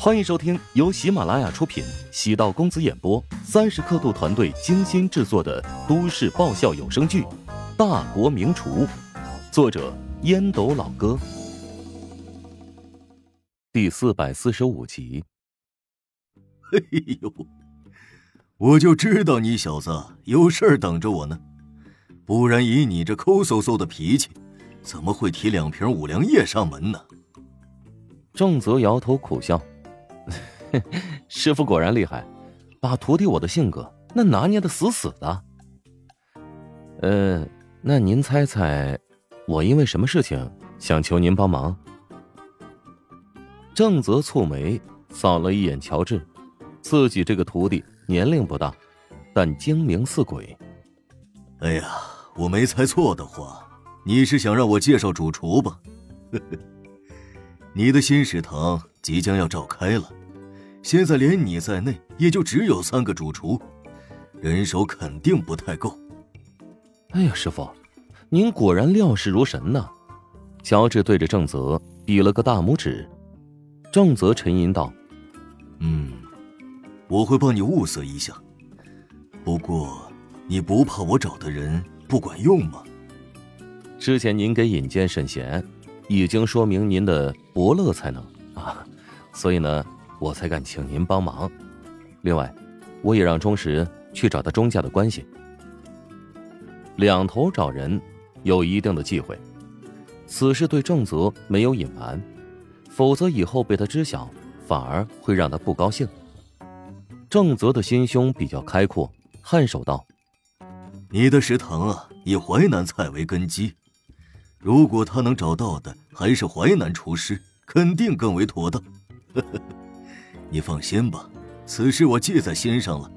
欢迎收听由喜马拉雅出品、喜道公子演播、三十刻度团队精心制作的都市爆笑有声剧《大国名厨》，作者烟斗老哥，第四百四十五集。哎呦，我就知道你小子有事儿等着我呢，不然以你这抠搜搜的脾气，怎么会提两瓶五粮液上门呢？郑泽摇头苦笑。师傅果然厉害，把徒弟我的性格那拿捏的死死的。呃，那您猜猜，我因为什么事情想求您帮忙？正则蹙眉扫了一眼乔治，自己这个徒弟年龄不大，但精明似鬼。哎呀，我没猜错的话，你是想让我介绍主厨吧？你的新食堂即将要召开了。现在连你在内，也就只有三个主厨，人手肯定不太够。哎呀，师傅，您果然料事如神呐！乔治对着郑泽比了个大拇指。郑泽沉吟道：“嗯，我会帮你物色一下。不过，你不怕我找的人不管用吗？之前您给引荐沈贤，已经说明您的伯乐才能啊，所以呢。”我才敢请您帮忙。另外，我也让钟石去找他钟家的关系。两头找人，有一定的忌讳。此事对郑泽没有隐瞒，否则以后被他知晓，反而会让他不高兴。郑泽的心胸比较开阔，颔首道：“你的食堂啊，以淮南菜为根基。如果他能找到的还是淮南厨师，肯定更为妥当。”你放心吧，此事我记在心上了，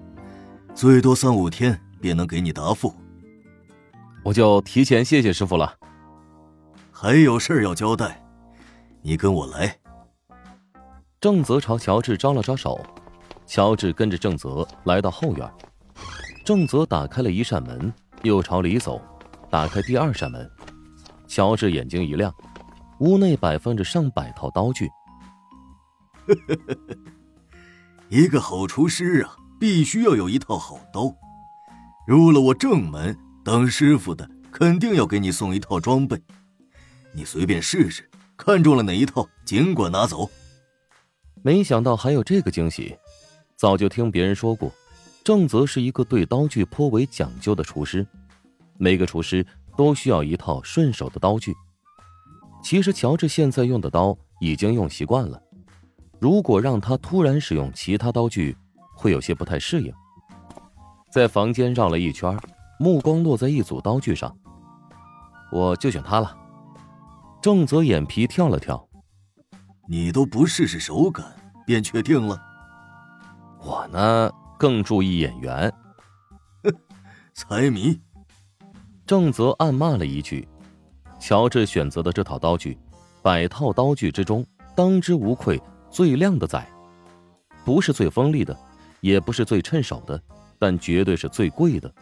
最多三五天便能给你答复。我就提前谢谢师傅了。还有事要交代，你跟我来。郑泽朝乔治招了招手，乔治跟着郑泽来到后院。郑泽打开了一扇门，又朝里走，打开第二扇门。乔治眼睛一亮，屋内摆放着上百套刀具。一个好厨师啊，必须要有一套好刀。入了我正门当师傅的，肯定要给你送一套装备。你随便试试，看中了哪一套，尽管拿走。没想到还有这个惊喜。早就听别人说过，郑泽是一个对刀具颇为讲究的厨师。每个厨师都需要一套顺手的刀具。其实乔治现在用的刀已经用习惯了。如果让他突然使用其他刀具，会有些不太适应。在房间绕了一圈，目光落在一组刀具上，我就选它了。郑泽眼皮跳了跳：“你都不试试手感，便确定了？我呢，更注意眼缘。”财迷。郑泽暗骂了一句：“乔治选择的这套刀具，百套刀具之中，当之无愧。”最靓的仔，不是最锋利的，也不是最趁手的，但绝对是最贵的。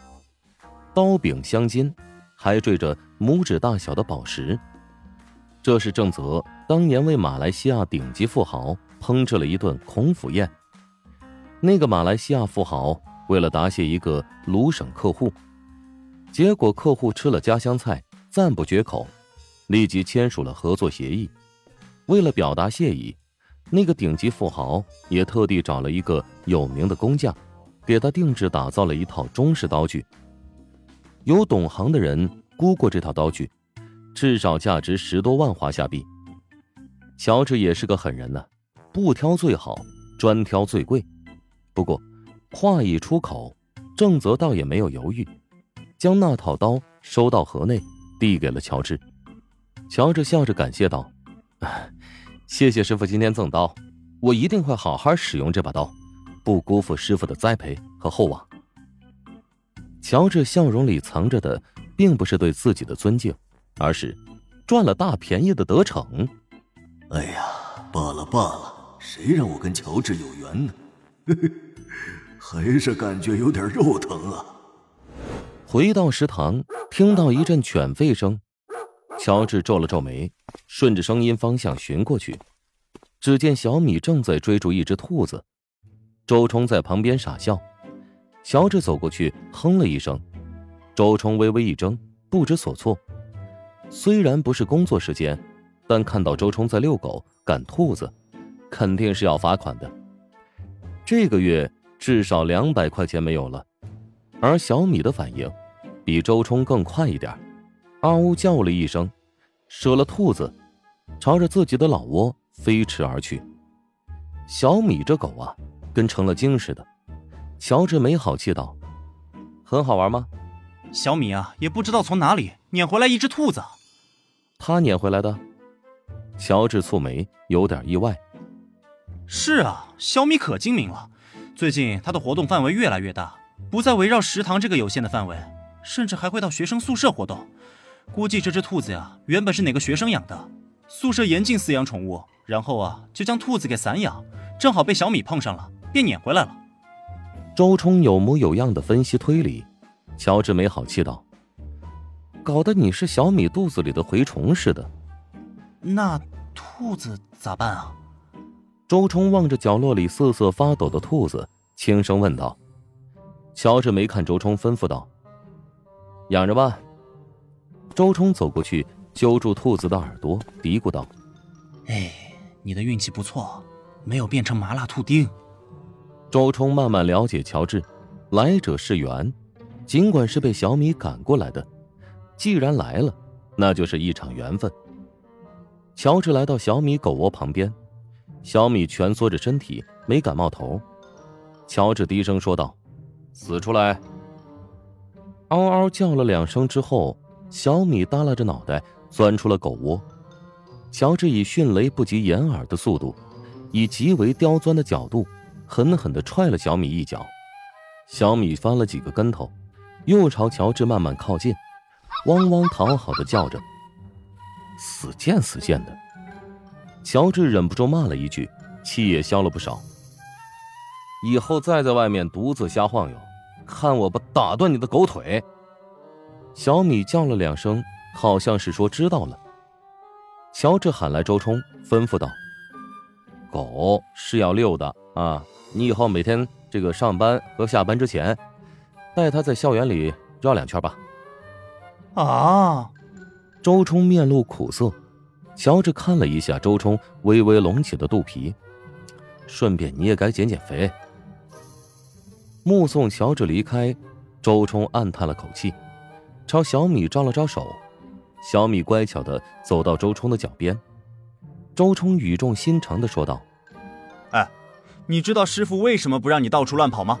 刀柄镶金，还缀着拇指大小的宝石。这是郑泽当年为马来西亚顶级富豪烹制了一顿孔府宴。那个马来西亚富豪为了答谢一个鲁省客户，结果客户吃了家乡菜，赞不绝口，立即签署了合作协议。为了表达谢意。那个顶级富豪也特地找了一个有名的工匠，给他定制打造了一套中式刀具。有懂行的人估过这套刀具，至少价值十多万华夏币。乔治也是个狠人呢，不挑最好，专挑最贵。不过话一出口，郑泽倒也没有犹豫，将那套刀收到盒内，递给了乔治。乔治笑着感谢道。谢谢师傅今天赠刀，我一定会好好使用这把刀，不辜负师傅的栽培和厚望。乔治笑容里藏着的，并不是对自己的尊敬，而是赚了大便宜的得逞。哎呀，罢了罢了，谁让我跟乔治有缘呢？还是感觉有点肉疼啊。回到食堂，听到一阵犬吠声。乔治皱了皱眉，顺着声音方向寻过去，只见小米正在追逐一只兔子，周冲在旁边傻笑。乔治走过去，哼了一声，周冲微微一怔，不知所措。虽然不是工作时间，但看到周冲在遛狗、赶兔子，肯定是要罚款的。这个月至少两百块钱没有了。而小米的反应比周冲更快一点，啊呜叫了一声，舍了兔子，朝着自己的老窝飞驰而去。小米这狗啊，跟成了精似的。乔治没好气道：“很好玩吗？”小米啊，也不知道从哪里撵回来一只兔子。他撵回来的？乔治蹙眉，有点意外。是啊，小米可精明了。最近他的活动范围越来越大，不再围绕食堂这个有限的范围，甚至还会到学生宿舍活动。估计这只兔子呀，原本是哪个学生养的，宿舍严禁饲养宠物，然后啊，就将兔子给散养，正好被小米碰上了，便撵回来了。周冲有模有样的分析推理，乔治没好气道：“搞得你是小米肚子里的蛔虫似的。”那兔子咋办啊？周冲望着角落里瑟瑟发抖的兔子，轻声问道。乔治没看周冲，吩咐道：“养着吧。”周冲走过去，揪住兔子的耳朵，嘀咕道：“哎，你的运气不错，没有变成麻辣兔丁。”周冲慢慢了解乔治，来者是缘，尽管是被小米赶过来的，既然来了，那就是一场缘分。乔治来到小米狗窝旁边，小米蜷缩着身体，没敢冒头。乔治低声说道：“死出来！”嗷嗷叫了两声之后，小米耷拉着脑袋钻出了狗窝。乔治以迅雷不及掩耳的速度，以极为刁钻的角度。狠狠的踹了小米一脚，小米翻了几个跟头，又朝乔治慢慢靠近，汪汪讨好的叫着。死贱死贱的！乔治忍不住骂了一句，气也消了不少。以后再在外面独自瞎晃悠，看我不打断你的狗腿！小米叫了两声，好像是说知道了。乔治喊来周冲，吩咐道：“狗是要遛的啊。”你以后每天这个上班和下班之前，带它在校园里绕两圈吧。啊！周冲面露苦涩，乔治看了一下周冲微微隆起的肚皮，顺便你也该减减肥。目送乔治离开，周冲暗叹了口气，朝小米招了招手。小米乖巧的走到周冲的脚边，周冲语重心长的说道：“哎。”你知道师傅为什么不让你到处乱跑吗？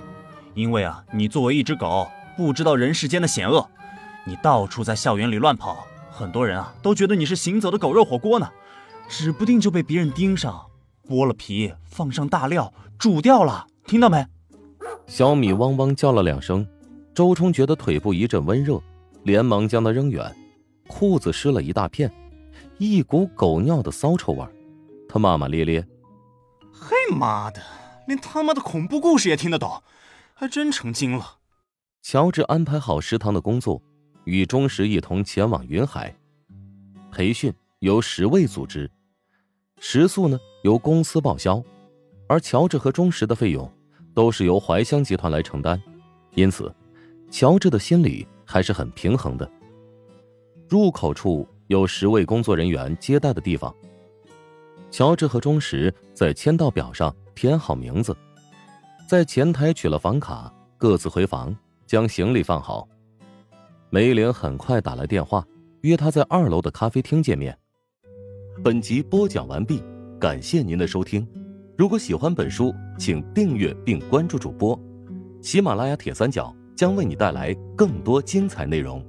因为啊，你作为一只狗，不知道人世间的险恶。你到处在校园里乱跑，很多人啊都觉得你是行走的狗肉火锅呢，指不定就被别人盯上，剥了皮，放上大料，煮掉了。听到没？小米汪汪叫了两声，周冲觉得腿部一阵温热，连忙将他扔远，裤子湿了一大片，一股狗尿的骚臭味他骂骂咧咧：“嘿妈的！”连他妈的恐怖故事也听得懂，还真成精了。乔治安排好食堂的工作，与钟石一同前往云海。培训由十位组织，食宿呢由公司报销，而乔治和钟石的费用都是由怀乡集团来承担，因此乔治的心里还是很平衡的。入口处有十位工作人员接待的地方，乔治和钟石在签到表上。填好名字，在前台取了房卡，各自回房将行李放好。梅玲很快打来电话，约他在二楼的咖啡厅见面。本集播讲完毕，感谢您的收听。如果喜欢本书，请订阅并关注主播。喜马拉雅铁三角将为你带来更多精彩内容。